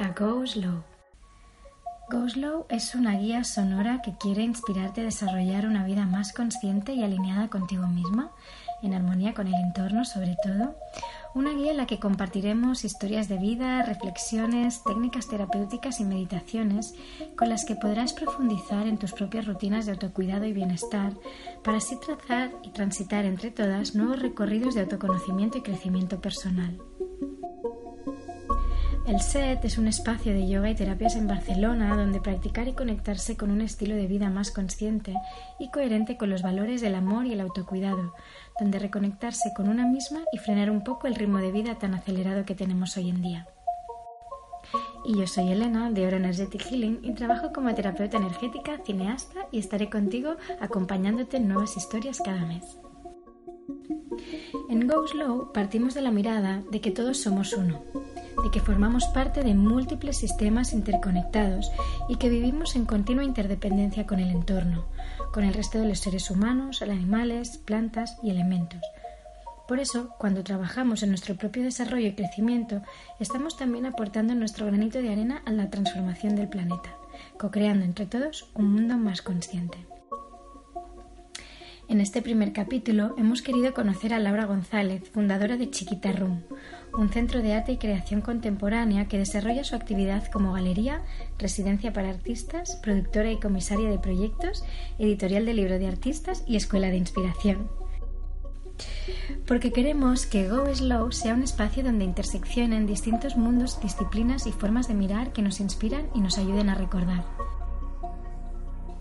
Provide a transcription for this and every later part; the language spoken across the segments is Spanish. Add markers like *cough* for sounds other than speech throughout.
a Go Slow. Go Slow es una guía sonora que quiere inspirarte a desarrollar una vida más consciente y alineada contigo misma, en armonía con el entorno sobre todo. Una guía en la que compartiremos historias de vida, reflexiones, técnicas terapéuticas y meditaciones con las que podrás profundizar en tus propias rutinas de autocuidado y bienestar para así trazar y transitar entre todas nuevos recorridos de autoconocimiento y crecimiento personal. El SET es un espacio de yoga y terapias en Barcelona donde practicar y conectarse con un estilo de vida más consciente y coherente con los valores del amor y el autocuidado, donde reconectarse con una misma y frenar un poco el ritmo de vida tan acelerado que tenemos hoy en día. Y yo soy Elena de Oro Energetic Healing y trabajo como terapeuta energética, cineasta y estaré contigo acompañándote en nuevas historias cada mes. En Go Slow partimos de la mirada de que todos somos uno, de que formamos parte de múltiples sistemas interconectados y que vivimos en continua interdependencia con el entorno, con el resto de los seres humanos, animales, plantas y elementos. Por eso, cuando trabajamos en nuestro propio desarrollo y crecimiento, estamos también aportando nuestro granito de arena a la transformación del planeta, co-creando entre todos un mundo más consciente. En este primer capítulo hemos querido conocer a Laura González, fundadora de Chiquita Room, un centro de arte y creación contemporánea que desarrolla su actividad como galería, residencia para artistas, productora y comisaria de proyectos, editorial de libro de artistas y escuela de inspiración. Porque queremos que Go Slow sea un espacio donde interseccionen distintos mundos, disciplinas y formas de mirar que nos inspiran y nos ayuden a recordar.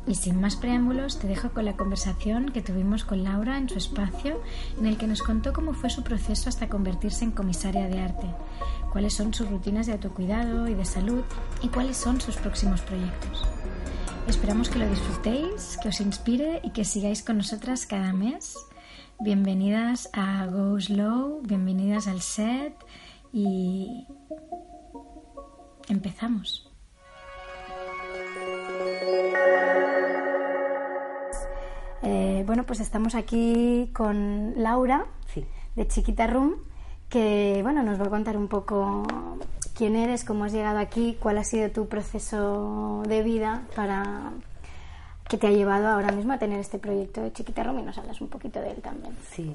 Y sin más preámbulos, te dejo con la conversación que tuvimos con Laura en su espacio, en el que nos contó cómo fue su proceso hasta convertirse en comisaria de arte, cuáles son sus rutinas de autocuidado y de salud y cuáles son sus próximos proyectos. Esperamos que lo disfrutéis, que os inspire y que sigáis con nosotras cada mes. Bienvenidas a Go Slow, bienvenidas al set y empezamos. Eh, bueno, pues estamos aquí con Laura de Chiquita Room, que bueno, nos va a contar un poco quién eres, cómo has llegado aquí, cuál ha sido tu proceso de vida para que te ha llevado ahora mismo a tener este proyecto de Chiquita Room y nos hablas un poquito de él también. Sí.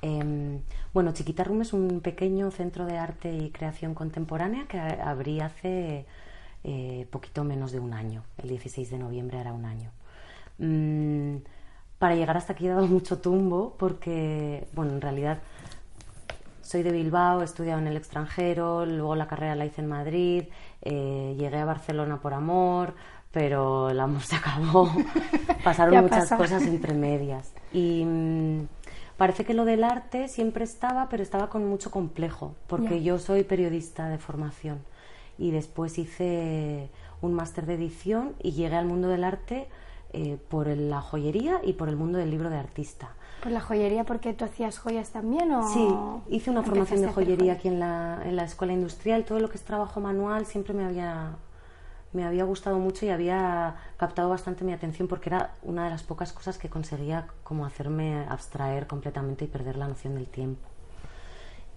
Em, bueno, Chiquita Room es un pequeño centro de arte y creación contemporánea que abrí hace eh, poquito menos de un año. El 16 de noviembre hará un año. Mm, para llegar hasta aquí he dado *laughs* mucho tumbo porque, bueno, en realidad soy de Bilbao, he estudiado en el extranjero, luego la carrera la hice en Madrid, eh, llegué a Barcelona por amor, pero el amor *laughs* se acabó. Pasaron muchas cosas entre medias. Y mm, parece que lo del arte siempre estaba, pero estaba con mucho complejo, porque yo soy periodista de formación y después hice un máster de edición y llegué al mundo del arte eh, por la joyería y por el mundo del libro de artista. ¿Por la joyería porque tú hacías joyas también? O sí, hice una formación de joyería aquí en la, en la escuela industrial. Todo lo que es trabajo manual siempre me había, me había gustado mucho y había captado bastante mi atención porque era una de las pocas cosas que conseguía como hacerme abstraer completamente y perder la noción del tiempo.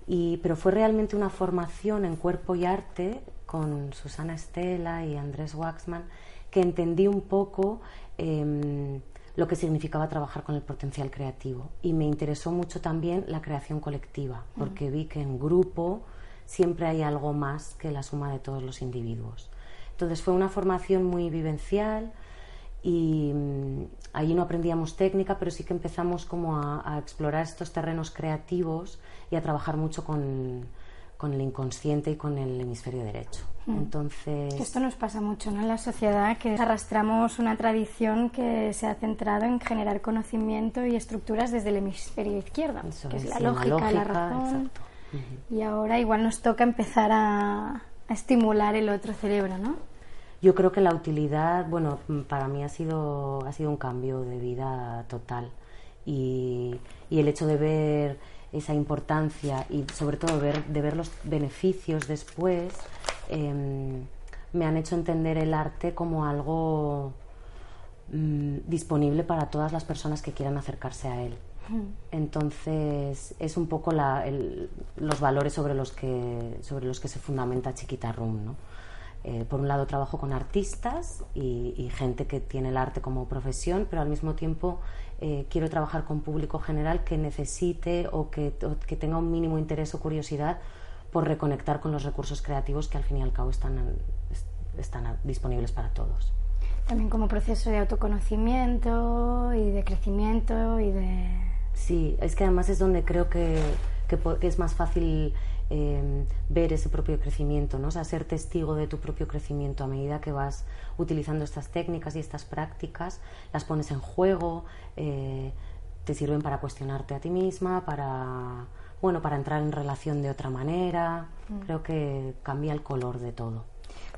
Y, pero fue realmente una formación en cuerpo y arte con Susana Estela y Andrés Waxman que entendí un poco Em, lo que significaba trabajar con el potencial creativo. Y me interesó mucho también la creación colectiva, porque vi que en grupo siempre hay algo más que la suma de todos los individuos. Entonces fue una formación muy vivencial y mm, allí no aprendíamos técnica, pero sí que empezamos como a explorar estos terrenos creativos y a trabajar mucho con, con el inconsciente y con el hemisferio derecho. Hmm. Entonces. Esto nos pasa mucho ¿no? en la sociedad, que arrastramos una tradición que se ha centrado en generar conocimiento y estructuras desde el hemisferio izquierdo, que es, la, lógica, la razón. Y ahora igual nos toca empezar a, estimular el otro cerebro, ¿no? Yo creo que la utilidad, bueno, para mí ha sido, ha sido un cambio de vida total. Y, y el hecho de ver esa importancia y sobre todo ver, de ver los beneficios después, em, me han hecho entender el arte como algo mm, disponible para todas las personas que quieran acercarse a él. Entonces es un poco los valores sobre los que sobre los que se fundamenta Chiquita Room, ¿no? Eh, por un lado trabajo con artistas y, gente que tiene el arte como profesión, pero al mismo tiempo eh, quiero trabajar con público general que necesite o que, que, tenga un mínimo interés o curiosidad por reconectar con los recursos creativos que al fin y al cabo están, están disponibles para todos. También como proceso de autoconocimiento y de crecimiento y de... Sí, es que además es donde creo que, que, que es más fácil Em, ver ese propio crecimiento, ¿no? O sea, ser testigo de tu propio crecimiento a medida que vas utilizando estas técnicas y estas prácticas, las pones en juego, eh, te sirven para cuestionarte a ti misma, para bueno, para entrar en relación de otra manera. Mm. Creo que cambia el color de todo.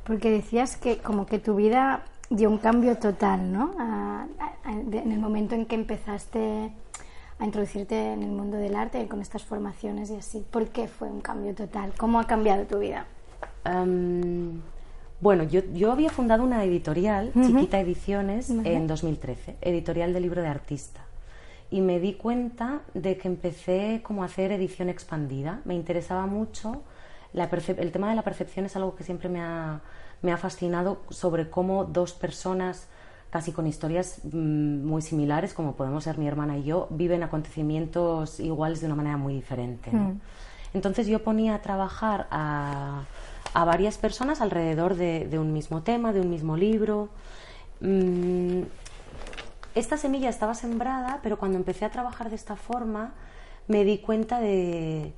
Porque decías que como que tu vida dio un cambio total, ¿no? en el momento en que empezaste a introducirte en el mundo del arte con estas formaciones y así? ¿Por qué fue un cambio total? ¿Cómo ha cambiado tu vida? bueno, yo, yo, había fundado una editorial, Chiquita Ediciones, en 2013, editorial de libro de artista. Y me di cuenta de que empecé como a hacer edición expandida. Me interesaba mucho. La el tema de la percepción es algo que siempre me ha, me ha fascinado sobre cómo dos personas casi con historias mm, muy similares, como podemos ser mi hermana y yo, viven acontecimientos iguales de una manera muy diferente. Mm. Entonces yo ponía a trabajar a, varias personas alrededor de, un mismo tema, de un mismo libro. Mm, esta semilla estaba sembrada, pero cuando empecé a trabajar de esta forma me di cuenta de,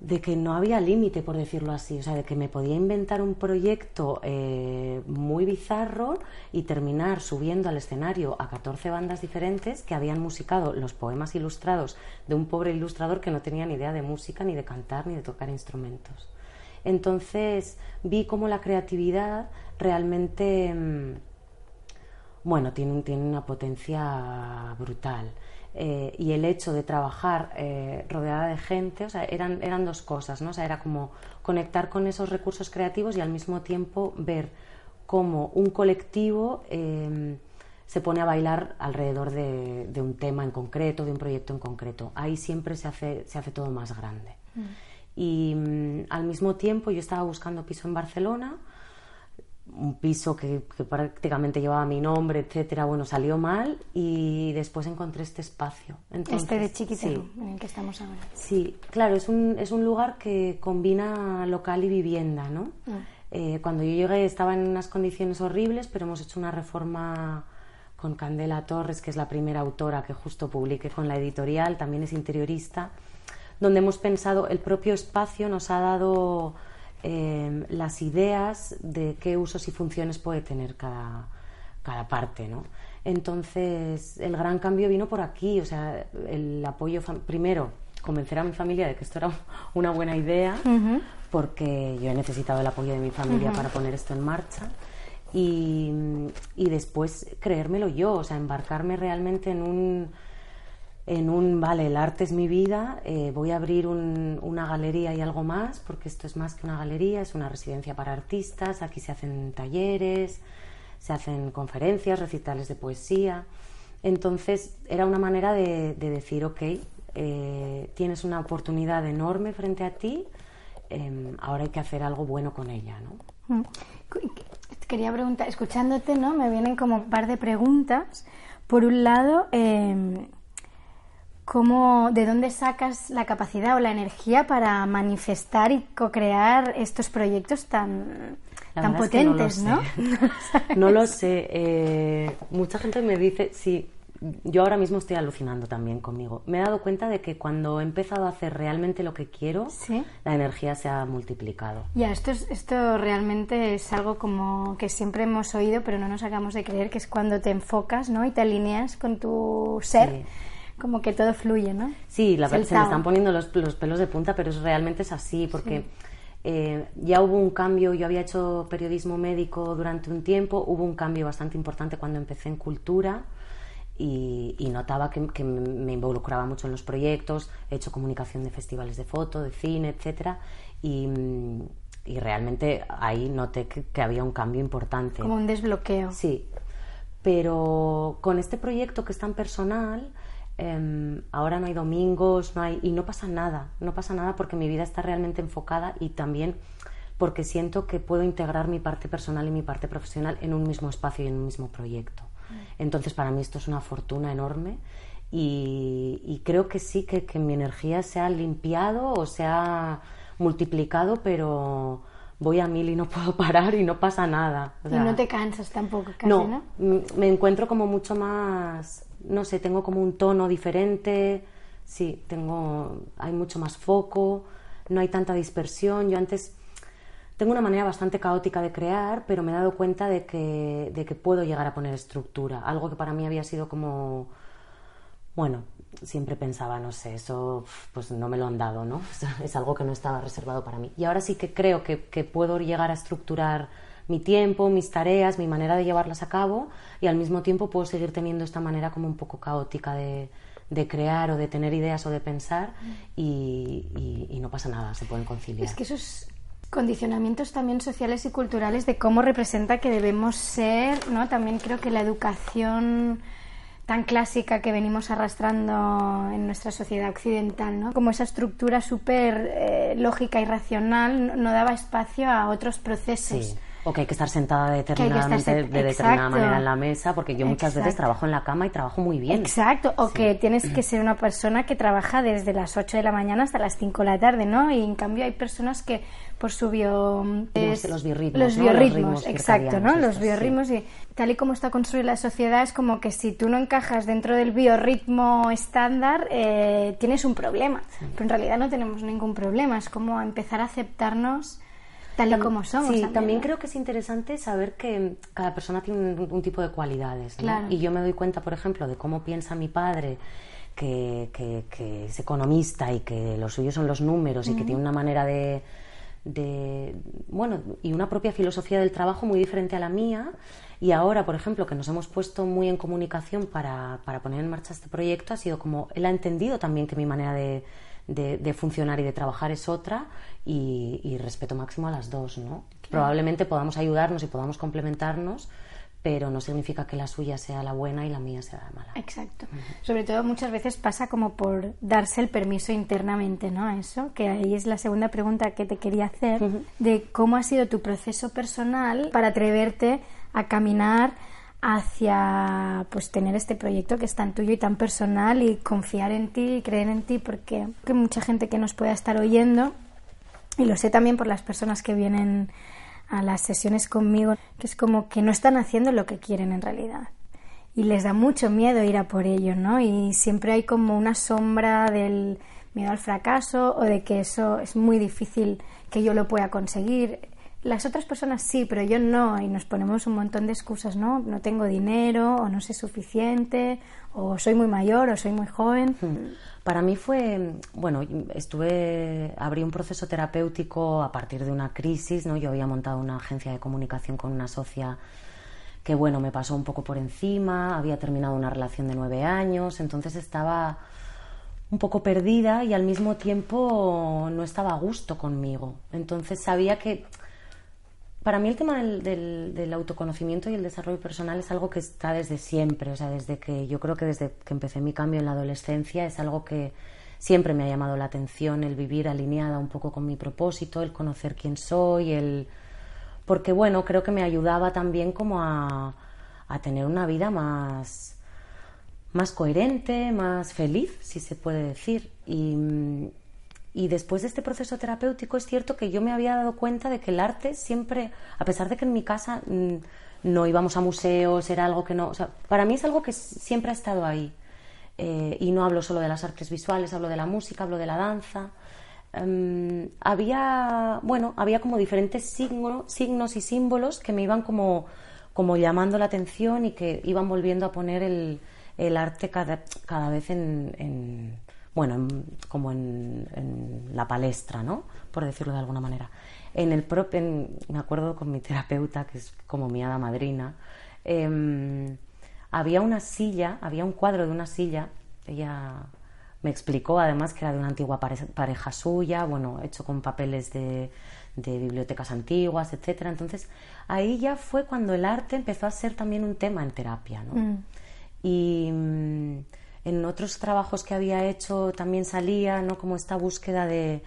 de que no había límite, por decirlo así, o sea, de que me podía inventar un proyecto eh, muy bizarro y terminar subiendo al escenario a 14 bandas diferentes que habían musicado los poemas ilustrados de un pobre ilustrador que no tenía ni idea de música, ni de cantar, ni de tocar instrumentos. Entonces vi cómo la creatividad realmente, mm, bueno, tiene, tiene una potencia brutal. Eh, y el hecho de trabajar eh, rodeada de gente, o sea, eran, eran dos cosas, ¿no? O sea, era como conectar con esos recursos creativos y al mismo tiempo ver cómo un colectivo em, se pone a bailar alrededor de, un tema en concreto, de un proyecto en concreto. Ahí siempre se hace, se hace todo más grande. Mm. Y mm, al mismo tiempo yo estaba buscando piso en Barcelona, un piso que, prácticamente llevaba mi nombre, etcétera, bueno, salió mal y después encontré este espacio. este de Chiquitero, en el que estamos ahora. Sí, claro, es un, es un lugar que combina local y vivienda, ¿no? Ah. Eh, cuando yo llegué estaba en unas condiciones horribles, pero hemos hecho una reforma con Candela Torres, que es la primera autora que justo publiqué con la editorial, también es interiorista, donde hemos pensado, el propio espacio nos ha dado Em, las ideas de qué usos y funciones puede tener cada, cada parte, ¿no? Entonces, el gran cambio vino por aquí, o sea, el apoyo, primero, convencer a mi familia de que esto era *laughs* una buena idea, porque yo he necesitado el apoyo de mi familia para poner esto en marcha, y, y después creérmelo yo, o sea, embarcarme realmente en un en un, vale, el arte es mi vida, eh, voy a abrir una galería y algo más, porque esto es más que una galería, es una residencia para artistas, aquí se hacen talleres, se hacen conferencias, recitales de poesía. Entonces era una manera de, decir, ok, eh, tienes una oportunidad enorme frente a ti, em, ahora hay que hacer algo bueno con ella, ¿no? Mm. Quería preguntar, escuchándote, ¿no? Me vienen como un par de preguntas. Por un lado, em, ¿Cómo, ¿De dónde sacas la capacidad o la energía para manifestar y co-crear estos proyectos tan, tan potentes, no, *laughs* no? lo sé. Eh, mucha gente me dice, sí, yo ahora mismo estoy alucinando también conmigo. Me he dado cuenta de que cuando he empezado a hacer realmente lo que quiero, la energía se ha multiplicado. Ya, esto, es, esto realmente es algo como que siempre hemos oído, pero no nos acabamos de creer, que es cuando te enfocas ¿no? y te alineas con tu ser como que todo fluye, ¿no? Sí, la, se me están poniendo los, pelos de punta, pero realmente es así, porque eh, ya hubo un cambio, yo había hecho periodismo médico durante un tiempo, hubo un cambio bastante importante cuando empecé en cultura y, notaba que, me involucraba mucho en los proyectos, he hecho comunicación de festivales de foto, de cine, etcétera, y, realmente ahí noté que, que había un cambio importante. Como un desbloqueo. Sí, pero con este proyecto que es tan personal, Em, ahora no hay domingos, no hay, y no pasa nada, no pasa nada porque mi vida está realmente enfocada y también porque siento que puedo integrar mi parte personal y mi parte profesional en un mismo espacio y en un mismo proyecto. Mm. Entonces, para mí esto es una fortuna enorme y, creo que sí, que, que, mi energía se ha limpiado o se ha multiplicado, pero voy a mil y no *laughs* puedo parar y no pasa nada. y no te cansas tampoco, casi, ¿no? Me encuentro como mucho más, no sé, tengo como un tono diferente, sí, tengo, hay mucho más foco, no hay tanta dispersión. Yo antes tengo una manera bastante caótica de crear, pero me he dado cuenta de que, de que puedo llegar a poner estructura, algo que para mí había sido como, bueno, siempre pensaba, no sé, eso pues no me lo han dado, ¿no? *laughs* Es algo que no estaba reservado para mí. Y ahora sí que creo que, puedo llegar a estructurar mi tiempo, mis tareas, mi manera de llevarlas a cabo y al mismo tiempo puedo seguir teniendo esta manera como un poco caótica de, crear o de tener ideas o de pensar y, y, no pasa nada, se pueden conciliar. Es que esos condicionamientos también sociales y culturales de cómo representa que debemos ser, ¿no? También creo que la educación tan clásica que venimos arrastrando en nuestra sociedad occidental, ¿no? Como esa estructura súper eh, lógica y racional no, daba espacio a otros procesos. O que hay que estar sentada determinadamente de determinada manera en la mesa, porque yo muchas veces trabajo en la cama y trabajo muy bien. Exacto, o que tienes que *clears throat* ser una persona que trabaja desde las 8 de la mañana hasta las 5 de la tarde, ¿no? Y en cambio hay personas que por su bio... los biorritmos, Los biorritmos, exacto, ¿no? Los biorritmos y tal y como está construida la sociedad es como que si tú no encajas dentro del biorritmo estándar eh, tienes un problema, pero en realidad no tenemos ningún problema, es como empezar a aceptarnos tal y como somos. Sí, también, creo que es interesante saber que cada persona tiene un, tipo de cualidades. Y yo me doy cuenta, por ejemplo, de cómo piensa mi padre. Que, que, es economista y que lo suyo son los números y que tiene una manera de, de, bueno, y una propia filosofía del trabajo muy diferente a la mía. Y ahora, por ejemplo, que nos hemos puesto muy en comunicación para, para poner en marcha este proyecto, ha sido como él ha entendido también que mi manera de, de, funcionar y de trabajar es otra y, respeto máximo a las dos, ¿no? Probablemente podamos ayudarnos y podamos complementarnos, pero no significa que la suya sea la buena y la mía sea la mala. Exacto. Sobre todo muchas veces pasa como por darse el permiso internamente, ¿no? Eso, que ahí es la segunda pregunta que te quería hacer, de cómo ha sido tu proceso personal para atreverte a caminar hacia pues tener este proyecto que es tan tuyo y tan personal y confiar en ti y creer en ti porque hay mucha gente que nos pueda estar oyendo y lo sé también por las personas que vienen a las sesiones conmigo que es como que no están haciendo lo que quieren en realidad y les da mucho miedo ir a por ello, ¿no? Y siempre hay como una sombra del miedo al fracaso o de que eso es muy difícil que yo lo pueda conseguir las otras personas sí, pero yo no, y nos ponemos un montón de excusas, ¿no? No tengo dinero, o no sé suficiente, o soy muy mayor, o soy muy joven. Hmm. Para mí fue, bueno, estuve, abrí un proceso terapéutico a partir de una crisis, ¿no? Yo había montado una agencia de comunicación con una socia que, bueno, me pasó un poco por encima, había terminado una relación de nueve años, entonces estaba un poco perdida y al mismo tiempo no estaba a gusto conmigo. Entonces sabía que para mí el tema del, autoconocimiento y el desarrollo personal es algo que está desde siempre, o sea, desde que yo creo que desde que empecé mi cambio en la adolescencia es algo que siempre me ha llamado la atención, el vivir alineada un poco con mi propósito, el conocer quién soy, el porque bueno, creo que me ayudaba también como a, a tener una vida más más coherente, más feliz, si se puede decir. Y, y después de este proceso terapéutico es cierto que yo me había dado cuenta de que el arte siempre, a pesar de que en mi casa mm, no íbamos a museos, era algo que no, o sea, para mí es algo que siempre ha estado ahí. Eh, y no hablo solo de las artes visuales, hablo de la música, hablo de la danza. Em, había, bueno, había como diferentes signos y símbolos que me iban como, como llamando la atención y que iban volviendo a poner el, el arte cada, cada vez en bueno, como en, la palestra, ¿no? Por decirlo de alguna manera. En el propio, me acuerdo con mi terapeuta, que es como mi hada madrina, em, había una silla, había un cuadro de una silla, ella me explicó además que era de una antigua pareja suya, bueno, hecho con papeles de, bibliotecas antiguas, etcétera. Entonces, ahí ya fue cuando el arte empezó a ser también un tema en terapia, ¿no? Mm. Y en otros trabajos que había hecho también salía, ¿no? Como esta búsqueda de,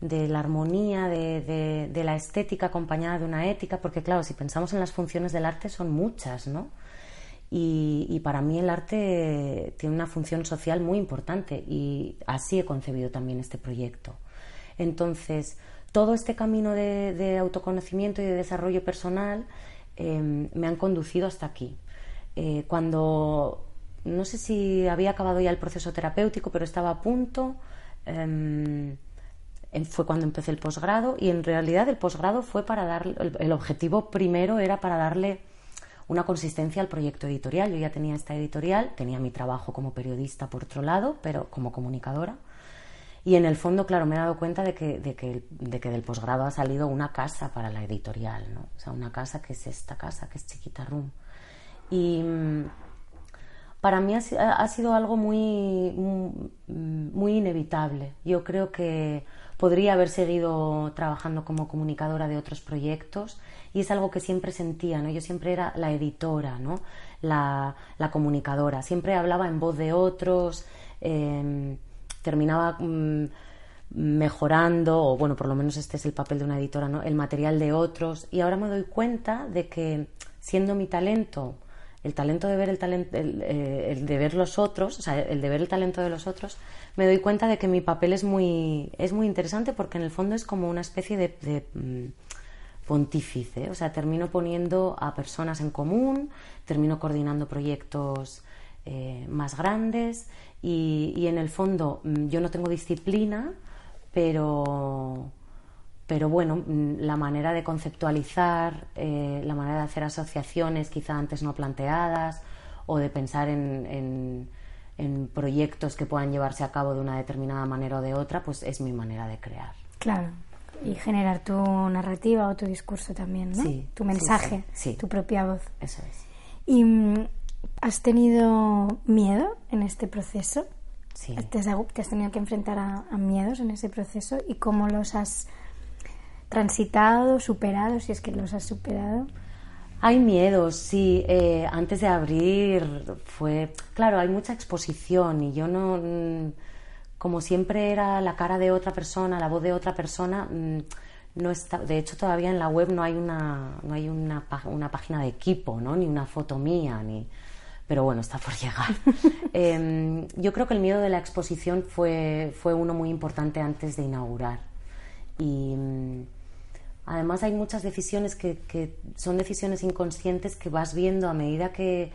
de la armonía, de, de, la estética acompañada de una ética, porque claro, si pensamos en las funciones del arte son muchas, ¿no? Y, y, para mí el arte tiene una función social muy importante y así he concebido también este proyecto. Entonces, todo este camino de, autoconocimiento y de desarrollo personal em, me han conducido hasta aquí. Eh, cuando, no sé si había acabado ya el proceso terapéutico, pero estaba a punto, em, fue cuando empecé el posgrado y en realidad el posgrado fue para darle, el objetivo primero era para darle una consistencia al proyecto editorial. Yo ya tenía esta editorial, tenía mi trabajo como periodista por otro lado, pero como comunicadora. Y en el fondo, claro, me he dado cuenta de que, de que, de que del posgrado ha salido una casa para la editorial, ¿no? O sea, una casa que es esta casa, que es Chiquita Room. Y para mí ha, sido algo muy, muy inevitable. Yo creo que podría haber seguido trabajando como comunicadora de otros proyectos y es algo que siempre sentía, ¿no? Yo siempre era la editora, ¿no? La, comunicadora, siempre hablaba en voz de otros, em, terminaba mm, mejorando, o bueno, por lo menos este es el papel de una editora, ¿no? El material de otros y ahora me doy cuenta de que siendo mi talento, el talento de ver el talento, eh, el, de ver los otros, o sea, el de ver el talento de los otros, me doy cuenta de que mi papel es muy, es muy interesante porque en el fondo es como una especie de, mm, pontífice, o sea, termino poniendo a personas en común, termino coordinando proyectos eh, más grandes y, en el fondo mm, yo no tengo disciplina, pero, pero bueno, mm, la manera de conceptualizar, eh, la manera de hacer asociaciones quizá antes no planteadas o de pensar en, en proyectos que puedan llevarse a cabo de una determinada manera o de otra, pues es mi manera de crear. Claro y generar tu narrativa o tu discurso también, ¿no? Sí, tu mensaje, sí, tu propia voz. Eso es. ¿Y mm, has tenido miedo en este proceso? Sí. ¿Te has, tenido que enfrentar a, miedos en ese proceso y cómo los has transitado, superado, si es que los has superado? Hay miedos, sí. Eh, antes de abrir fue... Claro, hay mucha exposición y yo no mm, como siempre era la cara de otra persona, la voz de otra persona, mm, no está, de hecho todavía en la web no hay una, no hay una, una página de equipo, ¿no? ni una foto mía, ni, pero bueno, está por *laughs* llegar. Em, yo creo que el miedo de la exposición fue, fue uno muy importante antes de inaugurar. Y mm, además hay muchas decisiones que, son decisiones inconscientes que vas viendo a medida que,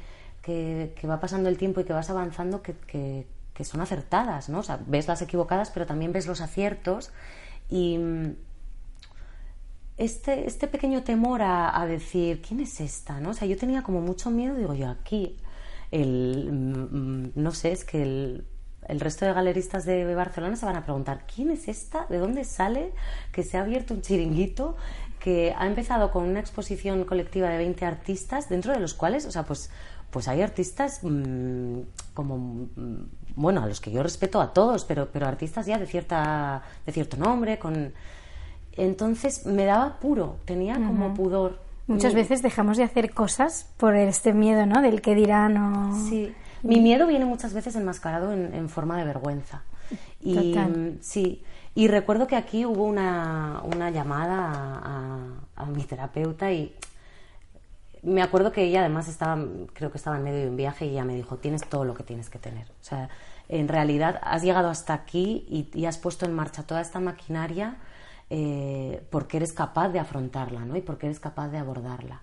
va pasando el tiempo y que vas avanzando que, que son acertadas, ¿no? O sea, ves las equivocadas, pero también ves los aciertos y mm, este, este pequeño temor a, decir, ¿quién es esta? ¿no? O sea, yo tenía como mucho miedo, digo yo, aquí, el, mm, mm, no sé, es que el, el resto de galeristas de Barcelona se van a preguntar, ¿quién es esta? ¿De dónde sale? Que se ha abierto un chiringuito que ha empezado con una exposición colectiva de 20 artistas, dentro de los cuales, o sea, pues, pues hay artistas como bueno, a los que yo respeto a todos, pero, pero artistas ya de, cierta, de cierto nombre, con... Entonces me daba puro, tenía como pudor. Muchas veces dejamos de hacer cosas por este miedo, ¿no? Del que dirán o... Sí, mi miedo viene muchas veces enmascarado en, forma de vergüenza. Y sí, y recuerdo que aquí hubo una, una llamada a, a, mi terapeuta y me acuerdo que ella además estaba, creo que estaba en medio de un viaje y ella me dijo, tienes todo lo que tienes que tener. O sea, en realidad has llegado hasta aquí y, has puesto en marcha toda esta maquinaria eh, porque eres capaz de afrontarla ¿no? y porque eres capaz de abordarla.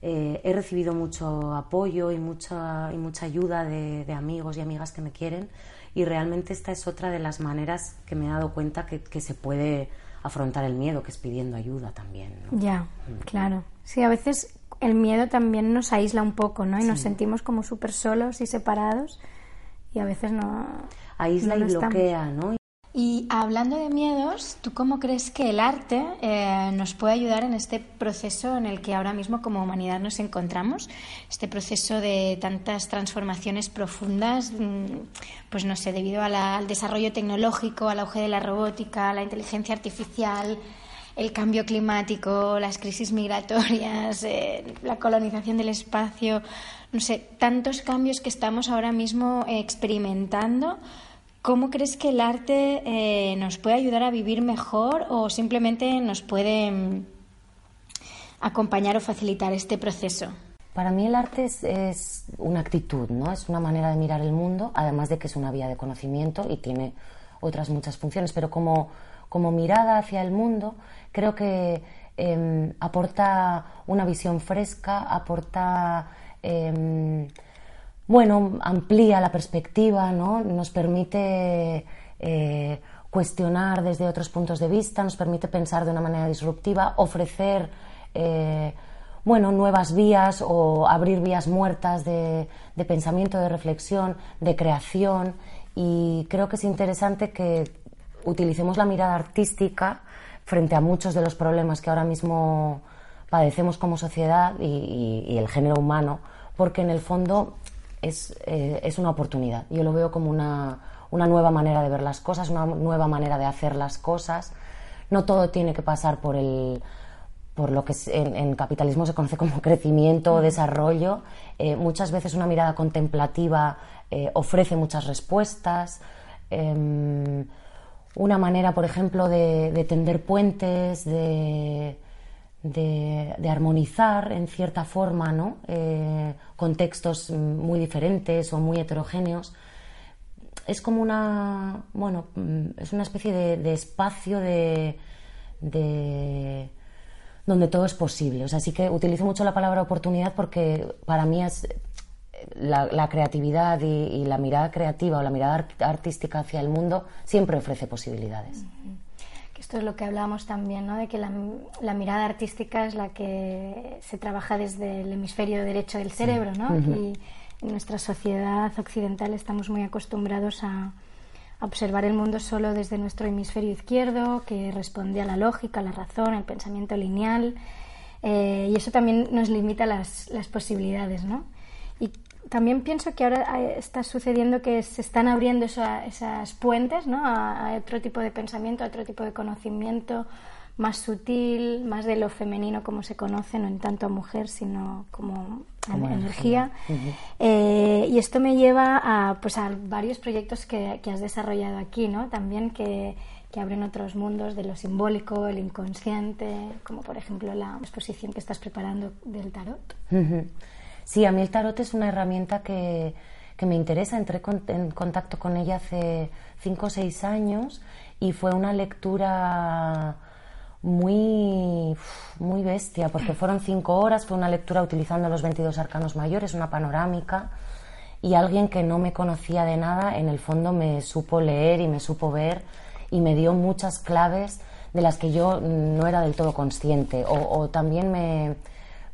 Eh, he recibido mucho apoyo y mucha, y mucha ayuda de, amigos y amigas que me quieren y realmente esta es otra de las maneras que me he dado cuenta que, que se puede afrontar el miedo, que es pidiendo ayuda también. Ya, mm. claro. Sí, a veces el miedo también nos aísla un poco, ¿no? Y nos sentimos como súper solos y separados y a veces no... Aísla y bloquea, ¿no? Y hablando de miedos, ¿tú cómo crees que el arte eh, nos puede ayudar en este proceso en el que ahora mismo como humanidad nos encontramos? Este proceso de tantas transformaciones profundas, mm, pues no sé, debido al desarrollo tecnológico, al auge de la robótica, a la inteligencia artificial, el cambio climático, las crisis migratorias, eh, la colonización del espacio, no sé, tantos cambios que estamos ahora mismo experimentando. ¿Cómo crees que el arte eh, nos puede ayudar a vivir mejor o simplemente nos puede mm, acompañar o facilitar este proceso? Para mí el arte es, una actitud, ¿no? Es una manera de mirar el mundo, además de que es una vía de conocimiento y tiene otras muchas funciones, pero como, como mirada hacia el mundo, creo que em, aporta una visión fresca, aporta, em, bueno, amplía la perspectiva, ¿no? Nos permite eh, cuestionar desde otros puntos de vista, nos permite pensar de una manera disruptiva, ofrecer eh, bueno, nuevas vías o abrir vías muertas de, pensamiento, de reflexión, de creación. Y creo que es interesante que utilicemos la mirada artística frente a muchos de los problemas que ahora mismo padecemos como sociedad y, el género humano, porque en el fondo es, eh, es, una oportunidad. Yo lo veo como una, una nueva manera de ver las cosas, una nueva manera de hacer las cosas. No todo tiene que pasar por el, por lo que en, capitalismo se conoce como crecimiento o desarrollo, eh, muchas veces una mirada contemplativa eh, ofrece muchas respuestas. Em, una manera, por ejemplo, de, tender puentes, de, armonizar en cierta forma ¿no? Eh, contextos muy diferentes o muy heterogéneos. Es como una, bueno, mm, es una especie de, espacio de donde todo es posible. O sea, que utilizo mucho la palabra oportunidad porque para mí es la, creatividad y, la mirada creativa o la mirada artística hacia el mundo siempre ofrece posibilidades. Esto es lo que hablábamos también, ¿no? de que la, mirada artística es la que se trabaja desde el hemisferio derecho del cerebro, ¿no? Y en nuestra sociedad occidental estamos muy acostumbrados a, observar el mundo solo desde nuestro hemisferio izquierdo, que responde a la lógica, a la razón, al pensamiento lineal, eh, y eso también nos limita las, las posibilidades, ¿no? También pienso que ahora está sucediendo que se están abriendo esas puentes, ¿no? A, a, otro tipo de pensamiento, a otro tipo de conocimiento, más sutil, más de lo femenino como se conoce, no en tanto a mujer, sino como, energía. Eh, y esto me lleva a, pues, a varios proyectos que, que has desarrollado aquí, ¿no? También que, que, abren otros mundos de lo simbólico, el inconsciente, como por ejemplo la exposición que estás preparando del tarot. Sí, a mí el tarot es una herramienta que, que me interesa. Entré en contacto con ella hace cinco o seis años y fue una lectura muy, muy bestia, porque *laughs* fueron cinco horas, fue una lectura utilizando los 22 arcanos mayores, una panorámica, y alguien que no me conocía de nada, en el fondo me supo leer y me supo ver y me dio muchas claves de las que yo no era del todo consciente, o, también me,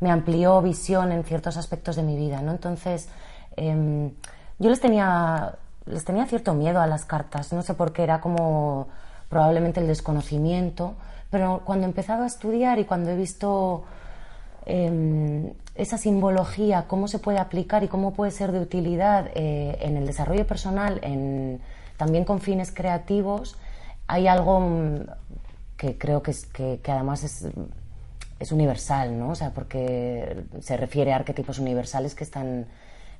me, amplió visión en ciertos aspectos de mi vida, ¿no? Entonces, em, yo les tenía, les tenía cierto miedo a las cartas, no sé por qué, era como probablemente el desconocimiento, pero cuando he empezado a estudiar y cuando he visto em, esa simbología, cómo se puede aplicar y cómo puede ser de utilidad eh, en el desarrollo personal, en, también con fines creativos, hay algo mm, que creo que, es, que, además es, es, universal, ¿no? O sea, porque se refiere a arquetipos universales que están,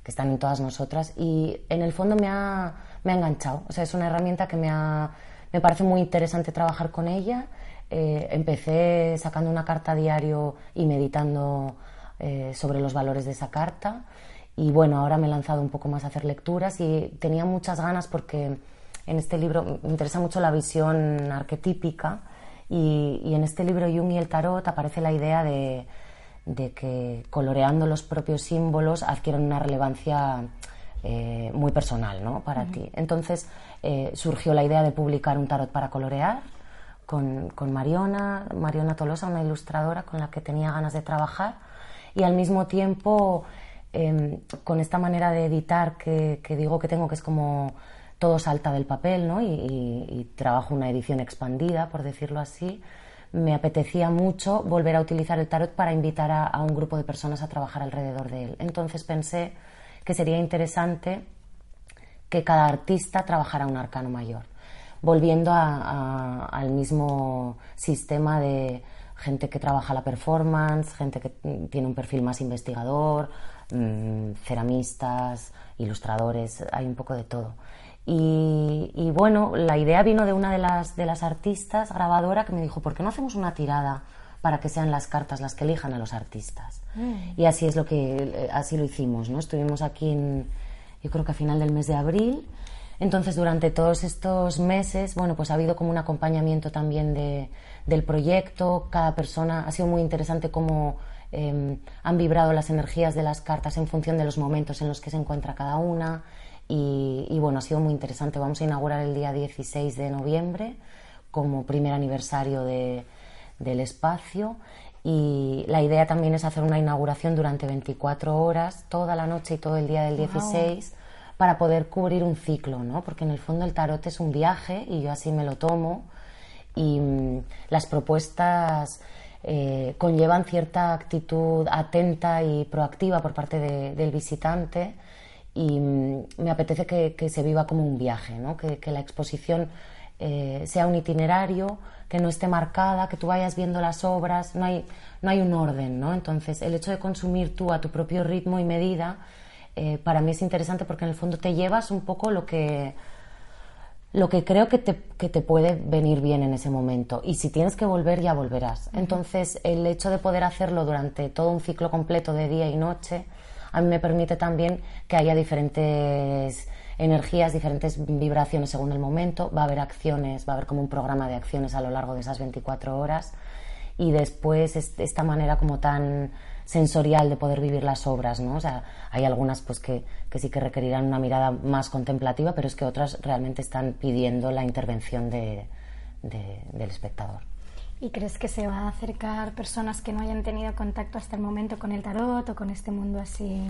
que están en todas nosotras y en el fondo me ha, me ha enganchado. O sea, es una herramienta que me, ha, me parece muy interesante trabajar con ella eh, empecé sacando una carta a diario y meditando eh, sobre los valores de esa carta. Y bueno, ahora me he lanzado un poco más a hacer lecturas y tenía muchas ganas porque en este libro me interesa mucho la visión arquetípica y, en este libro Jung y el tarot aparece la idea de, que coloreando los propios símbolos adquieren una relevancia eh, muy personal ¿no? para ti. Entonces surgió la idea de publicar un tarot para colorear con, con Mariona, Mariona Tolosa, una ilustradora con la que tenía ganas de trabajar y al mismo tiempo em, con esta manera de editar que, digo que tengo, que es como todo salta del papel ¿no? y, trabajo una edición expandida, por decirlo así, me apetecía mucho volver a utilizar el tarot para invitar a, un grupo de personas a trabajar alrededor de él. Entonces pensé que sería interesante que cada artista trabajara un arcano mayor volviendo al mismo sistema de gente que trabaja la performance, gente que tiene un perfil más investigador, mm, ceramistas, ilustradores, hay un poco de todo. Y, bueno, la idea vino de una de las, de las artistas grabadora que me dijo, ¿por qué no hacemos una tirada para que sean las cartas las que elijan a los artistas? Mm. Y así es lo que, así lo hicimos, ¿no? Estuvimos aquí en, yo creo que a final del mes de abril. Entonces, durante todos estos meses, bueno, pues ha habido como un acompañamiento también de, del proyecto. Cada persona ha sido muy interesante cómo em, han vibrado las energías de las cartas en función de los momentos en los que se encuentra cada una. Y, bueno, ha sido muy interesante. Vamos a inaugurar el día 16 de noviembre como primer aniversario del espacio. Y la idea también es hacer una inauguración durante 24 horas, toda la noche y todo el día del 16, para poder cubrir un ciclo, ¿no? Porque en el fondo el tarot es un viaje y yo así me lo tomo. Y mm, las propuestas eh, conllevan cierta actitud atenta y proactiva por parte del visitante y mm, me apetece que, se viva como un viaje, ¿no? que, la exposición eh, sea un itinerario, que no esté marcada, que tú vayas viendo las obras, no hay, no hay un orden, ¿no? Entonces, el hecho de consumir tú a tu propio ritmo y medida, eh, para mí es interesante porque en el fondo te llevas un poco lo que, lo que creo que te, que te puede venir bien en ese momento. Y si tienes que volver, ya volverás. Entonces, el hecho de poder hacerlo durante todo un ciclo completo de día y noche, a mí me permite también que haya diferentes energías, diferentes vibraciones según el momento. Va a haber acciones, va a haber como un programa de acciones a lo largo de esas 24 horas. Y después esta manera como tan sensorial de poder vivir las obras, ¿no? O sea, hay algunas pues que, sí que requerirán una mirada más contemplativa, pero es que otras realmente están pidiendo la intervención del espectador. ¿Y crees que se va a acercar personas que no hayan tenido contacto hasta el momento con el tarot o con este mundo así?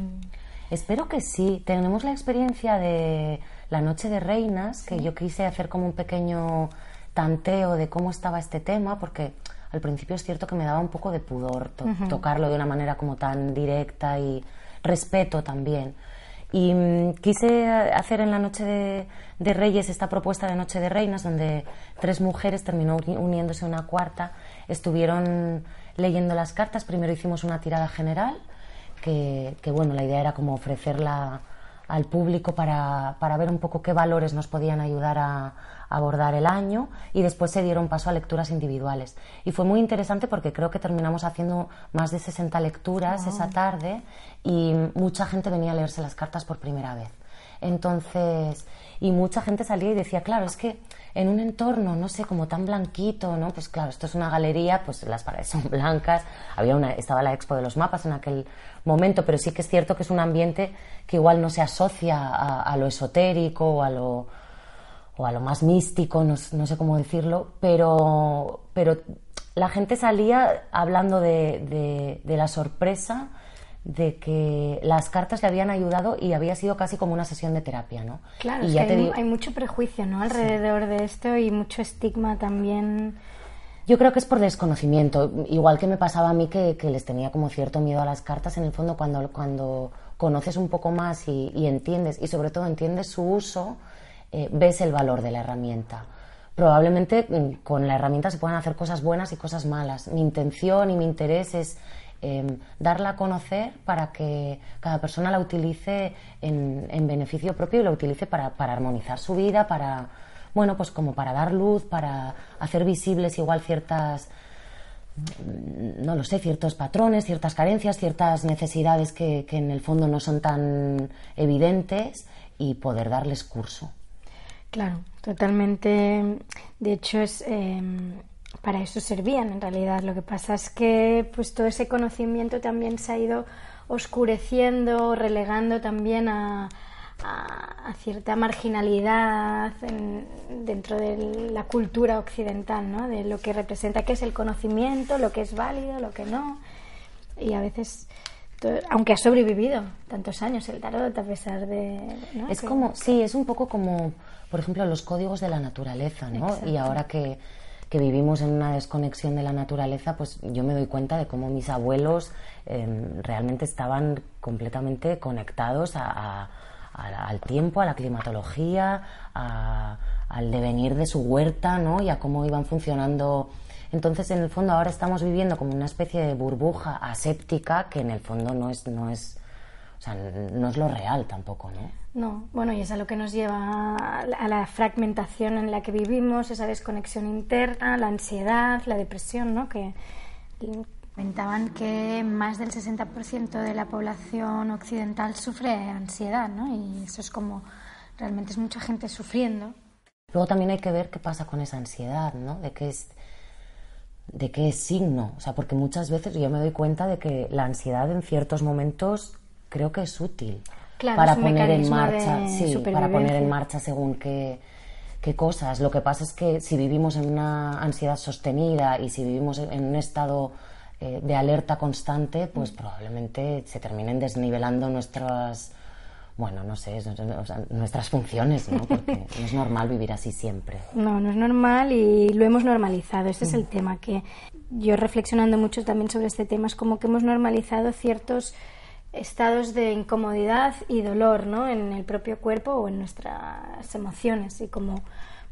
Espero que sí. Tenemos la experiencia de la Noche de Reinas, que yo quise hacer como un pequeño tanteo de cómo estaba este tema, porque al principio es cierto que me daba un poco de pudor tocarlo de una manera como tan directa y respeto también. Y mm, quise hacer en la Noche de, Reyes esta propuesta de Noche de Reinas, donde tres mujeres terminó uniéndose una cuarta, estuvieron leyendo las cartas. Primero hicimos una tirada general, que, que bueno, la idea era como ofrecerla al público para, para, ver un poco qué valores nos podían ayudar a, abordar el año y después se dieron paso a lecturas individuales. Y fue muy interesante porque creo que terminamos haciendo más de 60 lecturas esa tarde y mucha gente venía a leerse las cartas por primera vez. Entonces, y mucha gente salía y decía, claro, es que en un entorno, no sé, como tan blanquito, ¿no? Pues claro, esto es una galería, pues las paredes son *laughs* blancas, había una, estaba la expo de los mapas en aquel momento, pero sí que es cierto que es un ambiente que igual no se asocia a, lo esotérico o a lo, o a lo más místico, no, sé cómo decirlo, pero, pero la gente salía hablando de, de la sorpresa de que las cartas le habían ayudado y había sido casi como una sesión de terapia, ¿no? Claro, y hay, mucho prejuicio, ¿no? Alrededor de esto y mucho estigma también. Yo creo que es por desconocimiento, igual que me pasaba a mí que, les tenía como cierto miedo a las cartas, en el fondo cuando, cuando conoces un poco más y, entiendes, y sobre todo entiendes su uso, eh, ves el valor de la herramienta. Probablemente mm, con la herramienta se puedan hacer cosas buenas y cosas malas. Mi intención y mi interés es Em, darla a conocer para que cada persona la utilice en, beneficio propio y la utilice para, armonizar su vida, para, bueno, pues como para dar luz, para hacer visibles igual ciertas, no lo sé, ciertos patrones, ciertas carencias, ciertas necesidades que, en el fondo no son tan evidentes y poder darles curso. Claro, totalmente. De hecho, es. Em, para eso servían en realidad. Lo que pasa es que pues todo ese conocimiento también se ha ido oscureciendo, relegando también a, cierta marginalidad dentro de la cultura occidental, ¿no? de lo que representa, qué es el conocimiento, lo que es válido, lo que no. Y a veces, aunque ha sobrevivido tantos años el tarot, a pesar de... Es como, sí, es un poco como, por ejemplo, los códigos de la naturaleza, ¿no? Y ahora que que vivimos en una desconexión de la naturaleza, pues yo me doy cuenta de cómo mis abuelos em, realmente estaban completamente conectados al tiempo, a la climatología, al devenir de su huerta, ¿no? Y a cómo iban funcionando. Entonces, en el fondo, ahora estamos viviendo como una especie de burbuja aséptica que en el fondo no es, no es, sea, no es lo real tampoco, ¿no? No, bueno, y es a lo que nos lleva a la fragmentación en la que vivimos, esa desconexión interna, la ansiedad, la depresión, ¿no? Que comentaban que más del 60% de la población occidental sufre ansiedad, ¿no? Y eso es como, realmente es mucha gente sufriendo. Luego también hay que ver qué pasa con esa ansiedad, ¿no? De qué es, de qué es signo. O sea, porque muchas veces yo me doy cuenta de que la ansiedad en ciertos momentos creo que es útil para poner en marcha, sí, para poner en marcha según qué, qué cosas. Lo que pasa es que si vivimos en una ansiedad sostenida y si vivimos en un estado eh, de alerta constante, pues mm. probablemente se terminen desnivelando nuestras bueno, no sé, nuestras funciones, ¿no? *laughs* Porque no es normal vivir así siempre. No, no es normal y lo hemos normalizado. Este es el mm. tema que yo reflexionando mucho también sobre este tema es como que hemos normalizado ciertos estados de incomodidad y dolor, ¿no? En el propio cuerpo o en nuestras emociones y como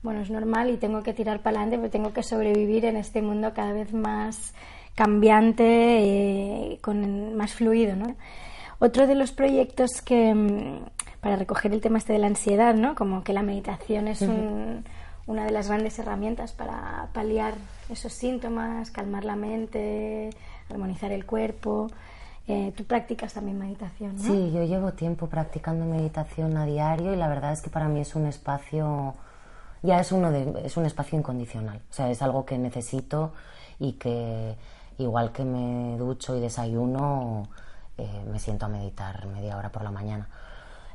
bueno, es normal y tengo que tirar para adelante, pero tengo que sobrevivir en este mundo cada vez más cambiante, eh, con más fluido, ¿no? Otro de los proyectos que, mm, para recoger el tema este de la ansiedad, ¿no? Como que la meditación es una de las grandes herramientas para paliar esos síntomas, calmar la mente, armonizar el cuerpo. Eh, tú practicas también meditación. Sí, yo llevo tiempo practicando meditación a diario y la verdad es que para mí es un espacio, ya es, uno de, es un espacio incondicional. O sea, es algo que necesito y que igual que me ducho y desayuno, eh, me siento a meditar media hora por la mañana.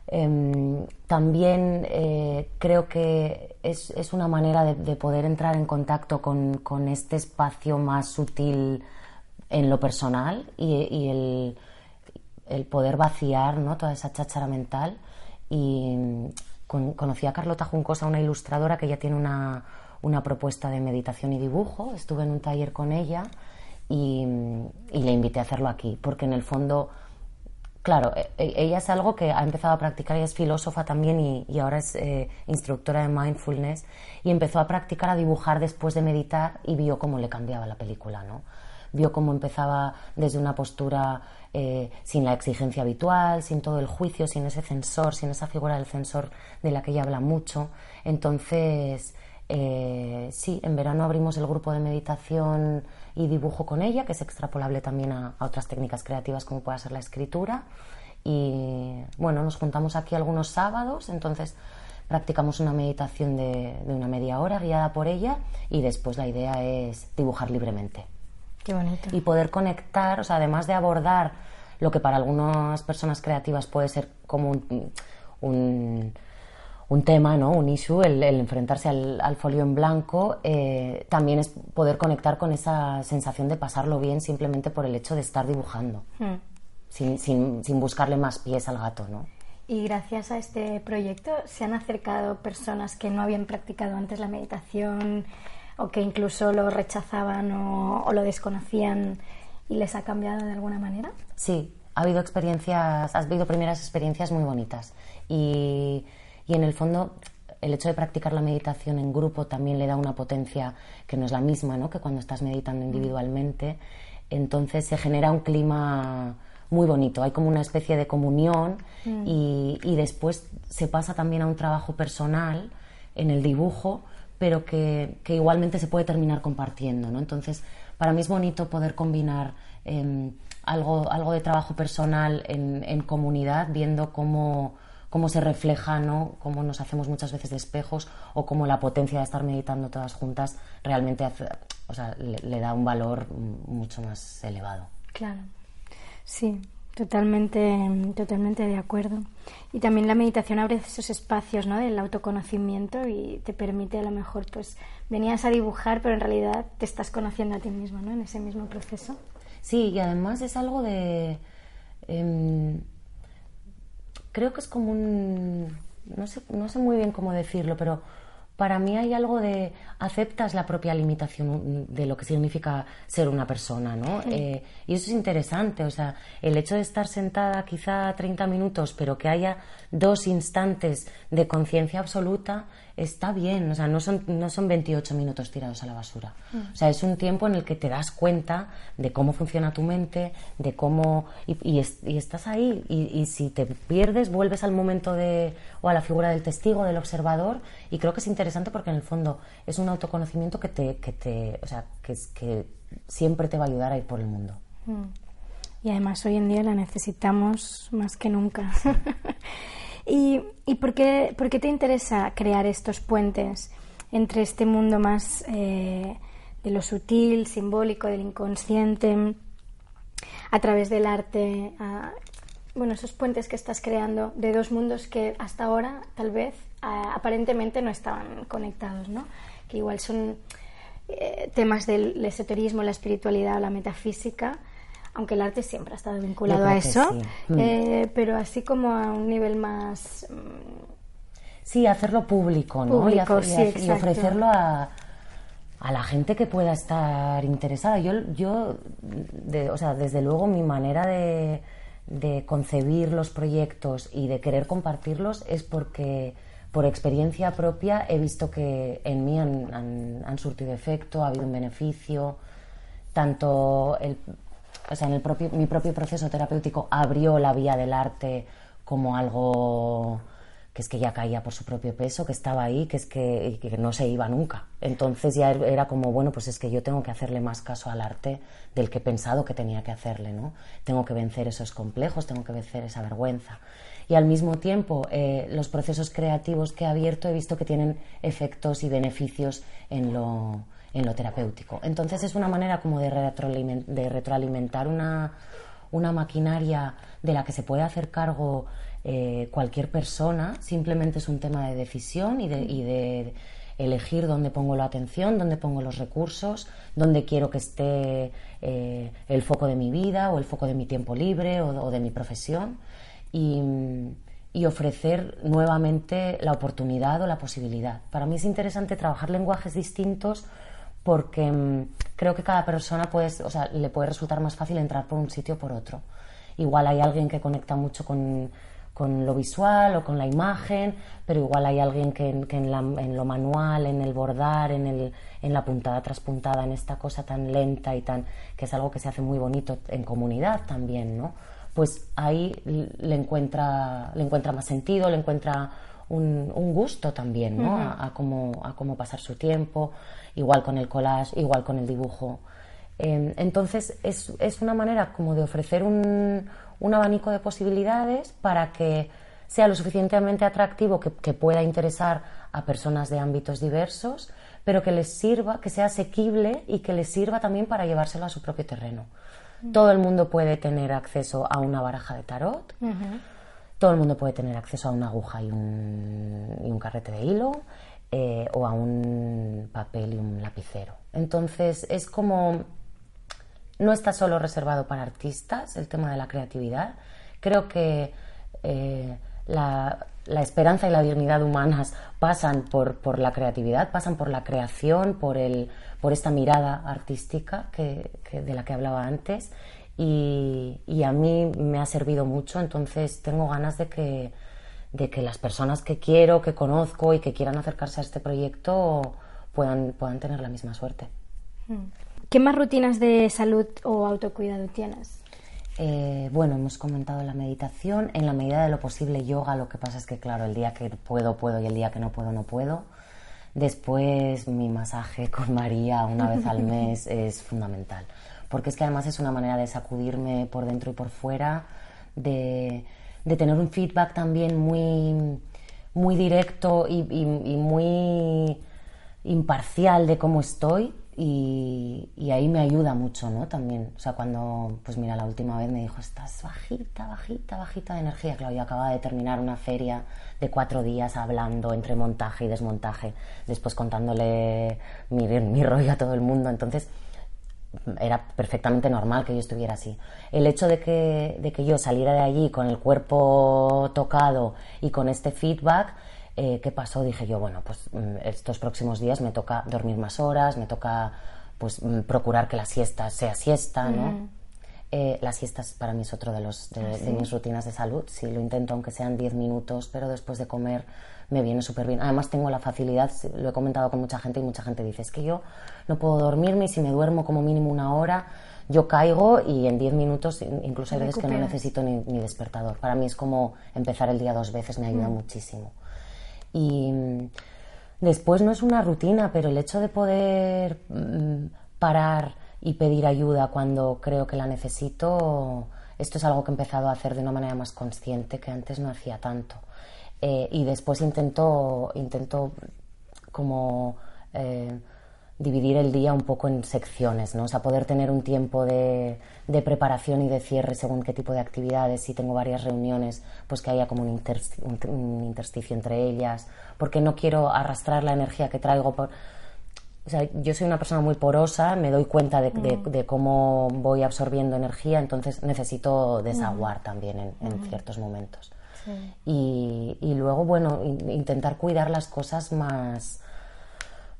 Em, también eh, creo que es, es una manera de, poder entrar en contacto con, con, este espacio más sutil en lo personal y, el, el, poder vaciar ¿no? toda esa cháchara mental. Y conocí a Carlota Juncosa, una ilustradora que ya tiene una, una propuesta de meditación y dibujo. Estuve en un taller con ella y, le invité a hacerlo aquí, porque en el fondo, claro, e, e, ella es algo que ha empezado a practicar, ella es filósofa también y, ahora es eh, instructora de mindfulness y empezó a practicar, a dibujar después de meditar y vio cómo le cambiaba la película, ¿no? Vio cómo empezaba desde una postura eh, sin la exigencia habitual, sin todo el juicio, sin ese censor, sin esa figura del censor de la que ella habla mucho. Entonces, eh, sí, en verano abrimos el grupo de meditación y dibujo con ella, que es extrapolable también a, otras técnicas creativas como pueda ser la escritura. Y bueno, nos juntamos aquí algunos sábados, entonces practicamos una meditación de, una media hora guiada por ella y después la idea es dibujar libremente. Qué bonito. Y poder conectar, o sea, además de abordar lo que para algunas personas creativas puede ser como un un tema, ¿no? un issue, el, enfrentarse al, folio en blanco, eh, también es poder conectar con esa sensación de pasarlo bien simplemente por el hecho de estar dibujando, hmm. sin, sin, sin, buscarle más pies al gato. ¿no? Y gracias a este proyecto se han acercado personas que no habían practicado antes la meditación o que incluso lo rechazaban o, o lo desconocían y les ha cambiado de alguna manera. Sí, ha habido experiencias, ha habido primeras experiencias muy bonitas y y en el fondo, el hecho de practicar la meditación en grupo también le da una potencia que no es la misma ¿no? que cuando estás meditando individualmente. Entonces se genera un clima muy bonito, hay como una especie de comunión mm. y, y, después se pasa también a un trabajo personal en el dibujo, pero que, que igualmente se puede terminar compartiendo. ¿no? Entonces, para mí es bonito poder combinar em, algo, algo de trabajo personal en, en comunidad, viendo cómo cómo se refleja, ¿no? cómo nos hacemos muchas veces de espejos o cómo la potencia de estar meditando todas juntas realmente o sea, le, da un valor mucho más elevado. Claro, sí, totalmente, totalmente de acuerdo. Y también la meditación abre esos espacios ¿no? del autoconocimiento y te permite a lo mejor, pues, venías a dibujar, pero en realidad te estás conociendo a ti mismo ¿no? en ese mismo proceso. Sí, y además es algo de... Em, creo que es como un, no sé, no sé muy bien cómo decirlo, pero para mí hay algo de aceptas la propia limitación de lo que significa ser una persona, ¿no? Eh, y eso es interesante, o sea, el hecho de estar sentada quizá 30 minutos, pero que haya dos instantes de conciencia absoluta, está bien, o sea, no son, no son 28 minutos tirados a la basura. Mm. O sea, es un tiempo en el que te das cuenta de cómo funciona tu mente, de cómo... y, estás ahí, y, y si te pierdes, vuelves al momento de... o a la figura del testigo, del observador, y creo que es interesante porque en el fondo es un autoconocimiento que te, que te, o sea, que, que siempre te va a ayudar a ir por el mundo. Mm. Y además hoy en día la necesitamos más que nunca. *laughs* ¿Y, y por, qué, te interesa crear estos puentes entre este mundo más eh, de lo sutil, simbólico, del inconsciente, a través del arte? bueno, esos puentes que estás creando de dos mundos que hasta ahora tal vez aparentemente no estaban conectados, ¿no? Que igual son eh, temas del esoterismo, la espiritualidad o la metafísica, aunque el arte siempre ha estado vinculado a eso, mm. eh, pero así como a un nivel más... Mm, sí, hacerlo público, ¿no? y, ofrecerlo a, a, la gente que pueda estar interesada. Yo, yo o sea, desde luego mi manera de, de concebir los proyectos y de querer compartirlos es porque por experiencia propia he visto que en mí han, han, surtido efecto, ha habido un beneficio, tanto el, o sea, en el propio, mi propio proceso terapéutico abrió la vía del arte como algo que es que ya caía por su propio peso, que estaba ahí, que es que, no se iba nunca. Entonces ya era como, bueno, pues es que yo tengo que hacerle más caso al arte del que he pensado que tenía que hacerle, ¿no? Tengo que vencer esos complejos, tengo que vencer esa vergüenza y al mismo tiempo eh, los procesos creativos que he abierto he visto que tienen efectos y beneficios en lo, en lo terapéutico. Entonces es una manera como de, de retroalimentar una, una, maquinaria de la que se puede hacer cargo eh, cualquier persona, simplemente es un tema de decisión y de, y de elegir dónde pongo la atención, dónde pongo los recursos, dónde quiero que esté eh, el foco de mi vida o el foco de mi tiempo libre o, o de mi profesión y, ofrecer nuevamente la oportunidad o la posibilidad. Para mí es interesante trabajar lenguajes distintos porque mm, creo que cada persona puede, o sea, le puede resultar más fácil entrar por un sitio o por otro. Igual hay alguien que conecta mucho con, con lo visual o con la imagen, pero igual hay alguien que, en, en, lo manual, en el bordar, en, el, en la puntada tras puntada, en esta cosa tan lenta y tan que es algo que se hace muy bonito en comunidad también, ¿no? pues ahí le encuentra, le encuentra más sentido, le encuentra un, gusto también, ¿no? a, cómo, pasar su tiempo, igual con el collage, igual con el dibujo. Em, entonces es, una manera como de ofrecer un, abanico de posibilidades para que sea lo suficientemente atractivo que, que, pueda interesar a personas de ámbitos diversos, pero que les sirva, que sea asequible y que les sirva también para llevárselo a su propio terreno. Todo el mundo puede tener acceso a una baraja de tarot. Todo el mundo puede tener acceso a una aguja y un, carrete de hilo eh, o a un papel y un lapicero. Entonces es como no está solo reservado para artistas el tema de la creatividad. Creo que eh, la, esperanza y la dignidad humanas pasan por, la creatividad, pasan por la creación, por, el, por esta mirada artística que, de la que hablaba antes. Y, a mí me ha servido mucho, entonces tengo ganas de que, de que las personas que quiero, que conozco y que quieran acercarse a este proyecto puedan, puedan tener la misma suerte. ¿Qué más rutinas de salud o autocuidado tienes? Eh, bueno, hemos comentado la meditación, en la medida de lo posible yoga, lo que pasa es que claro, el día que puedo, puedo y el día que no puedo, no puedo. Después mi masaje *laughs* con María una vez al *laughs* mes es fundamental, porque es que además es una manera de sacudirme por dentro y por fuera, de, tener un feedback también muy, muy directo y muy imparcial de cómo estoy y, ahí me ayuda mucho, ¿no? También, o sea, cuando, pues mira, la última vez me dijo, estás bajita, bajita, bajita de energía. Claro, yo acababa de terminar una feria de cuatro días hablando entre montaje y desmontaje, después contándole mi, mi rollo a todo el mundo. Entonces, era perfectamente normal que yo estuviera así. El hecho de que, de que yo saliera de allí con el cuerpo tocado y con este feedback eh, ¿qué pasó? Dije yo, bueno, pues mm, estos próximos días me toca dormir más horas, me toca pues mm, procurar que la siesta sea siesta, ¿no? Eh, las siestas para mí es otro de, los, de, ¿Ah, mis rutinas de salud. Sí, lo intento aunque sean 10 minutos, pero después de comer me viene súper bien. Además tengo la facilidad, lo he comentado con mucha gente y mucha gente dice, es que yo no puedo dormirme y si me duermo como mínimo una hora, yo caigo y en 10 minutos, incluso hay veces que no necesito ni, despertador. Para mí es como empezar el día dos veces, me ayuda mm. muchísimo. Y mm, después no es una rutina, pero el hecho de poder parar y pedir ayuda cuando creo que la necesito, esto es algo que he empezado a hacer de una manera más consciente que antes no hacía tanto. Eh, y después intento, intento como eh, dividir el día un poco en secciones, ¿no? O sea, poder tener un tiempo de, de, preparación y de cierre según qué tipo de actividades. Si tengo varias reuniones, pues que haya como un, un intersticio entre ellas, porque no quiero arrastrar la energía que traigo por o sea, yo soy una persona muy porosa, me doy cuenta de, mm. cómo voy absorbiendo energía, entonces necesito desaguar mm. también en, mm. ciertos momentos. Y, luego, bueno, intentar cuidar las cosas más,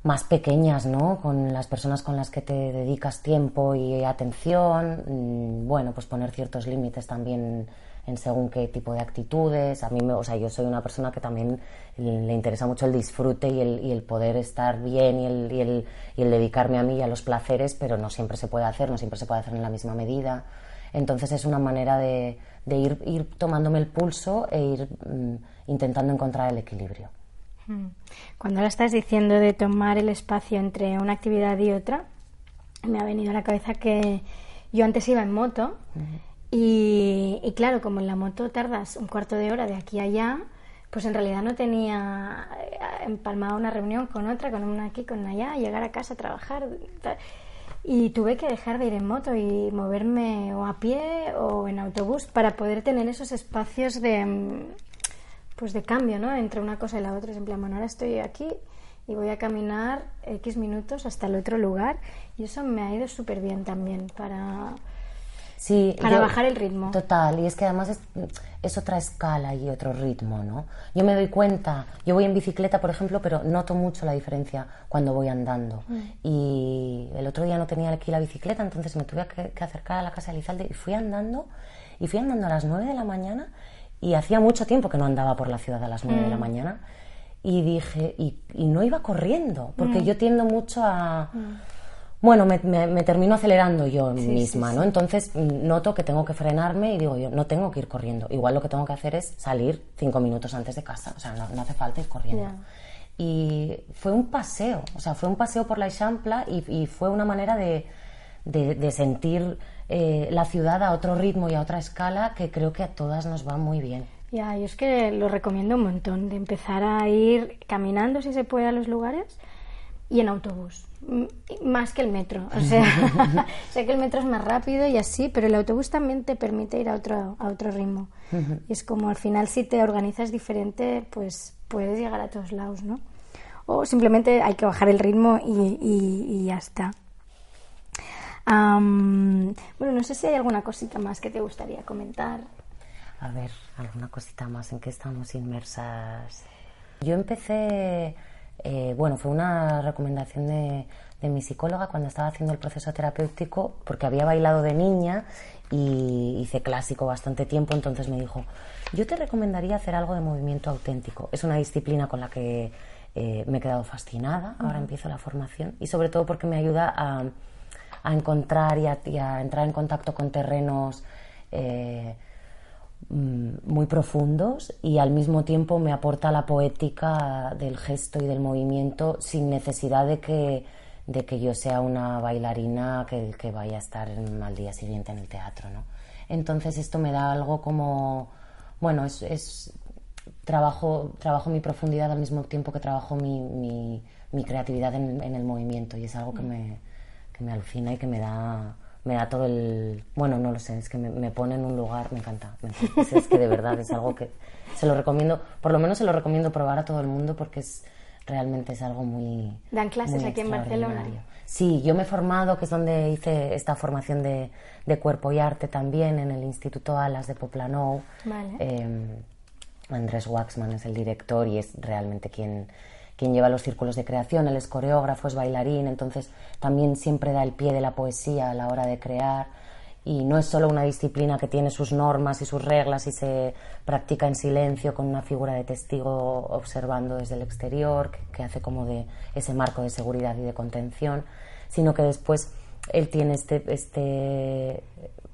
más pequeñas, ¿no? Con las personas con las que te dedicas tiempo y atención. Bueno, pues poner ciertos límites también en según qué tipo de actitudes. A mí, me, o sea, yo soy una persona que también le interesa mucho el disfrute y el, poder estar bien y, el, y el, dedicarme a mí y a los placeres, pero no siempre se puede hacer, no siempre se puede hacer en la misma medida. Entonces es una manera de, de ir, ir, tomándome el pulso e ir mm, intentando encontrar el equilibrio. Hmm. Cuando ahora estás diciendo de tomar el espacio entre una actividad y otra, me ha venido a la cabeza que yo antes iba en moto. Y, claro, como en la moto tardas un cuarto de hora de aquí a allá, pues en realidad no tenía eh, empalmada una reunión con otra, con una aquí, con allá, llegar a casa a trabajar. Y tuve que dejar de ir en moto y moverme o a pie o en autobús para poder tener esos espacios de, mm, pues de cambio, ¿no? Entre una cosa y la otra. Es en bueno, ahora estoy aquí y voy a caminar X minutos hasta el otro lugar. Y eso me ha ido súper bien también para Sí, para bajar el ritmo. Total, y es que además es, otra escala y otro ritmo, ¿no? Yo me doy cuenta, yo voy en bicicleta, por ejemplo, pero noto mucho la diferencia cuando voy andando. Mm. Y el otro día no tenía aquí la bicicleta, entonces me tuve que, acercar a la casa de Lizalde y fui andando, y fui andando a las 9 de la mañana, y hacía mucho tiempo que no andaba por la ciudad a las 9 de la mm. mañana, y dije, y, no iba corriendo, porque mm. yo tiendo mucho a bueno, me, me, termino acelerando yo misma, ¿no? Entonces mm, noto que tengo que frenarme y digo yo, no tengo que ir corriendo. Igual lo que tengo que hacer es salir cinco minutos antes de casa, o sea, no, hace falta ir corriendo. Y fue un paseo, o sea, fue un paseo por la Eixampla y, fue una manera de, de, sentir eh, la ciudad a otro ritmo y a otra escala que creo que a todas nos va muy bien. Ya, yo es que lo recomiendo un montón, de empezar a ir caminando si se puede a los lugares y en autobús, más que el metro. O sea, *laughs* *laughs* sé que el metro es más rápido y así, pero el autobús también te permite ir a otro, a otro ritmo. *laughs* Y es como al final si te organizas diferente, pues puedes llegar a todos lados, ¿no? O simplemente hay que bajar el ritmo y, y, ya está. bueno, no sé si hay alguna cosita más que te gustaría comentar. A ver, alguna cosita más en que estamos inmersas. Yo empecé eh, bueno, fue una recomendación de, mi psicóloga cuando estaba haciendo el proceso terapéutico, porque había bailado de niña y hice clásico bastante tiempo, entonces me dijo, yo te recomendaría hacer algo de movimiento auténtico. Es una disciplina con la que eh, me he quedado fascinada, ahora empiezo la formación, y sobre todo porque me ayuda a, encontrar y a, entrar en contacto con terrenos. Eh, muy profundos y al mismo tiempo me aporta la poética del gesto y del movimiento sin necesidad de que, de que yo sea una bailarina que, que vaya a estar al día siguiente en el teatro. ¿no? Entonces esto me da algo como, bueno, es, es trabajo, trabajo mi profundidad al mismo tiempo que trabajo mi, mi, mi creatividad en, en, el movimiento y es algo que me, que me alucina y que me da me da todo el... Bueno, no lo sé, es que me, pone en un lugar, me encanta. Es, que de verdad es algo que se lo recomiendo, por lo menos se lo recomiendo probar a todo el mundo porque es realmente es algo muy... ¿Dan clases aquí en Barcelona? Sí, yo me he formado, que es donde hice esta formación de, de cuerpo y arte también, en el Instituto Alas de Poplanou. Vale. Em, Andrés Waxman es el director y es realmente quien, quien lleva los círculos de creación, él es coreógrafo, es bailarín, entonces también siempre da el pie de la poesía a la hora de crear. Y no es solo una disciplina que tiene sus normas y sus reglas y se practica en silencio con una figura de testigo observando desde el exterior que, hace como de ese marco de seguridad y de contención, sino que después él tiene este, este,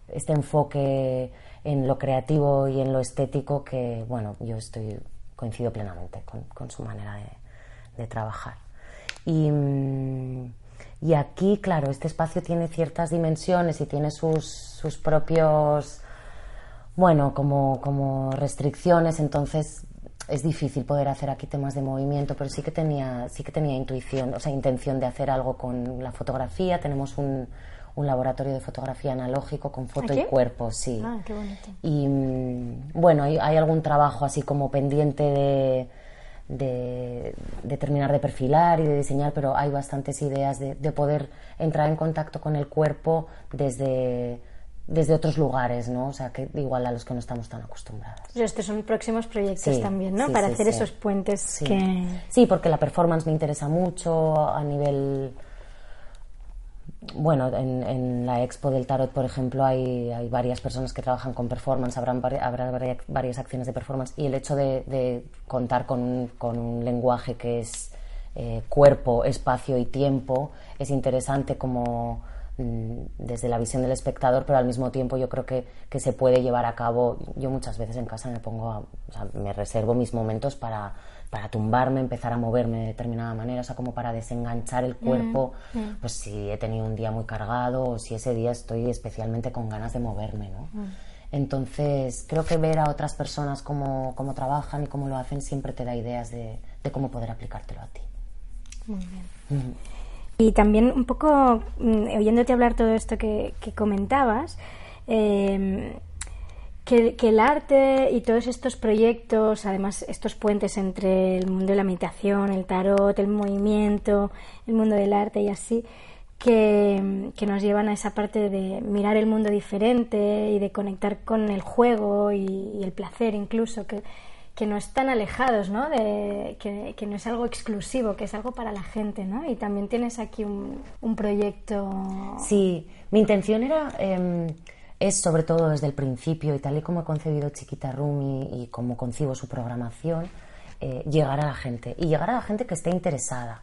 este enfoque en lo creativo y en lo estético que, bueno, yo estoy, coincido plenamente con, su manera de, trabajar. Y, y, aquí, claro, este espacio tiene ciertas dimensiones y tiene sus, sus propios, bueno, como, como restricciones, entonces es difícil poder hacer aquí temas de movimiento, pero sí que tenía, sí que tenía intuición, o sea, intención de hacer algo con la fotografía. Tenemos un, un laboratorio de fotografía analógico con foto y cuerpo, sí. Ah, qué bonito. Y mm, bueno, hay, algún trabajo así como pendiente de, de, terminar de perfilar y de diseñar, pero hay bastantes ideas de, poder entrar en contacto con el cuerpo desde desde otros lugares, ¿no? O sea, que igual a los que no estamos tan acostumbrados. estos son próximos proyectos también, ¿no? Para hacer esos puentes que... Sí, porque la performance me interesa mucho a nivel bueno, en, la expo del tarot, por ejemplo, hay, varias personas que trabajan con performance, habrá varias acciones de performance y el hecho de, contar con, un lenguaje que es eh, cuerpo, espacio y tiempo es interesante como mm, desde la visión del espectador, pero al mismo tiempo yo creo que, que se puede llevar a cabo. Yo muchas veces en casa me pongo, o sea, me reservo mis momentos para para tumbarme, empezar a moverme de determinada manera, o sea, como para desenganchar el cuerpo, mm, mm. pues si he tenido un día muy cargado o si ese día estoy especialmente con ganas de moverme, ¿no? Mm. Entonces, creo que ver a otras personas cómo, cómo, trabajan y cómo lo hacen siempre te da ideas de, de cómo poder aplicártelo a ti. Muy bien. Y también un poco, oyéndote hablar todo esto que, que comentabas, eh, que, el arte y todos estos proyectos, además estos puentes entre el mundo de la meditación, el tarot, el movimiento, el mundo del arte y así, que, nos llevan a esa parte de mirar el mundo diferente y de conectar con el juego y, el placer incluso, que, que, no están alejados, ¿no? De, que, no es algo exclusivo, que es algo para la gente, ¿no? Y también tienes aquí un, un proyecto... Sí, mi intención era... Em, es sobre todo desde el principio y tal y como he concebido Chiquita Rumi y, como concibo su programación, eh, llegar a la gente y llegar a la gente que esté interesada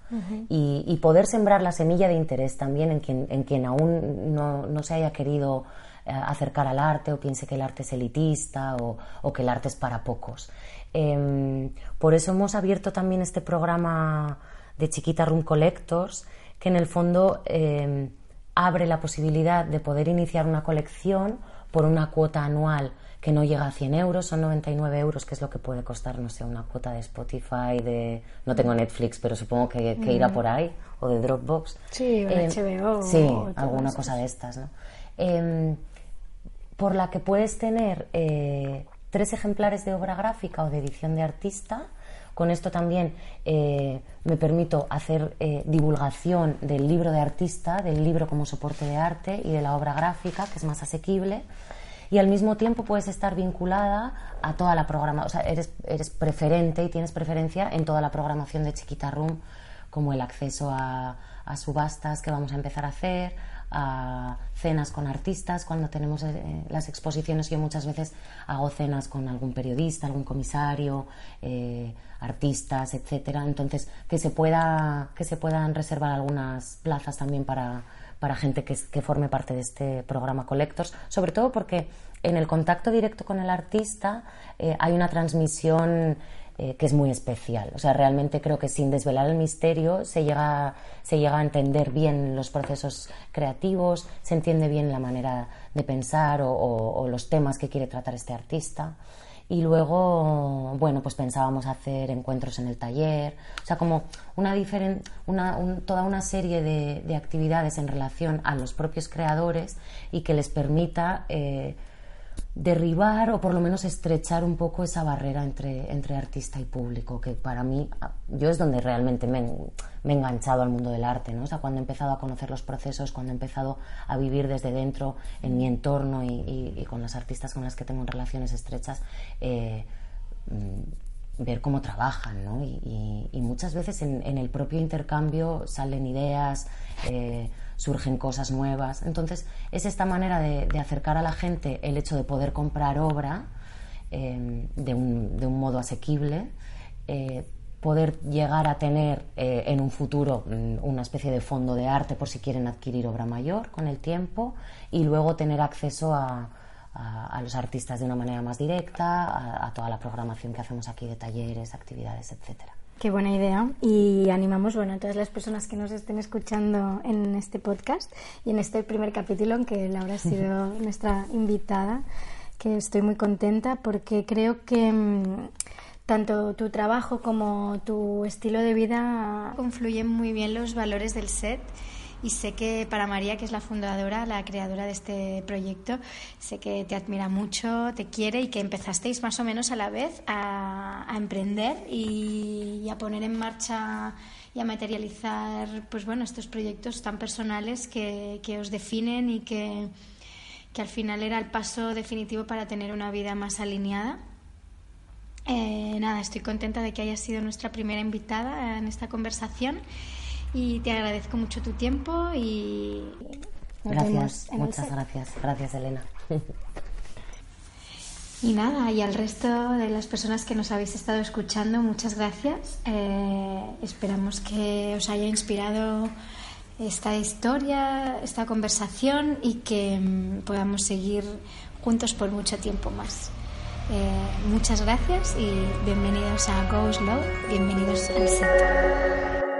y, poder sembrar la semilla de interés también en quien, en quien aún no, se haya querido eh, acercar al arte o piense que el arte es elitista o, que el arte es para pocos. Em, por eso hemos abierto también este programa de Chiquita Room Collectors, que en el fondo em, abre la posibilidad de poder iniciar una colección por una cuota anual que no llega a 100 euros, son 99 euros, que es lo que puede costar, no sé, una cuota de Spotify, de... No tengo Netflix, pero supongo que, irá mm. por ahí, o de Dropbox. Sí, o HBO. Eh, sí, alguna cosa de estas, ¿no? Em, por la que puedes tener eh, tres ejemplares de obra gráfica o de edición de artista, con esto también eh, me permito hacer eh, divulgación del libro de artista, del libro como soporte de arte y de la obra gráfica, que es más asequible. Y al mismo tiempo puedes estar vinculada a toda la programación, o sea, eres, eres preferente y tienes preferencia en toda la programación de Chiquita Room, como el acceso a, a subastas que vamos a empezar a hacer, a cenas con artistas cuando tenemos eh, las exposiciones. Yo muchas veces hago cenas con algún periodista, algún comisario, eh, artistas, etcétera. Entonces que se pueda que se puedan reservar algunas plazas también para, para gente que, que forme parte de este programa Collectors, sobre todo porque en el contacto directo con el artista eh, hay una transmisión eh, que es muy especial. O sea, realmente creo que sin desvelar el misterio se llega, se llega a entender bien los procesos creativos, se entiende bien la manera de pensar o, los temas que quiere tratar este artista. Y luego, bueno, pues pensábamos hacer encuentros en el taller, o sea, como una, una toda una serie de, actividades en relación a los propios creadores y que les permita eh, derribar o por lo menos estrechar un poco esa barrera entre, entre artista y público, que para mí, yo es donde realmente me, he enganchado al mundo del arte, ¿no? O sea, cuando he empezado a conocer los procesos, cuando he empezado a vivir desde dentro, en mi entorno y, con las artistas con las que tengo relaciones estrechas, eh, mm, ver cómo trabajan, ¿no? Y, muchas veces en, el propio intercambio salen ideas, eh, surgen cosas nuevas. Entonces, es esta manera de, acercar a la gente el hecho de poder comprar obra eh, de, un, modo asequible poder llegar a tener eh, en un futuro mm, una especie de fondo de arte por si quieren adquirir obra mayor con el tiempo y luego tener acceso a, los artistas de una manera más directa, a, toda la programación que hacemos aquí de talleres, actividades, etcétera. Qué buena idea. Y animamos bueno, a todas las personas que nos estén escuchando en este podcast y en este primer capítulo en que Laura ha sido nuestra invitada, que estoy muy contenta porque creo que mm, tanto tu trabajo como tu estilo de vida confluyen muy bien los valores del set y sé que para María, que es la fundadora, la creadora de este proyecto, sé que te admira mucho, te quiere y que empezasteis más o menos a la vez a, emprender y, a poner en marcha y a materializar pues bueno, estos proyectos tan personales que, que os definen y que, que al final era el paso definitivo para tener una vida más alineada. Eh, nada, estoy contenta de que hayas sido nuestra primera invitada en esta conversación y te agradezco mucho tu tiempo y gracias, muchas gracias, gracias Elena. *laughs* Y nada, y al resto de las personas que nos habéis estado escuchando, muchas gracias. Eh, esperamos que os haya inspirado esta historia, esta conversación y que mm, podamos seguir juntos por mucho tiempo más. Eh, muchas gracias y bienvenidos a Go Slow, bienvenidos al set.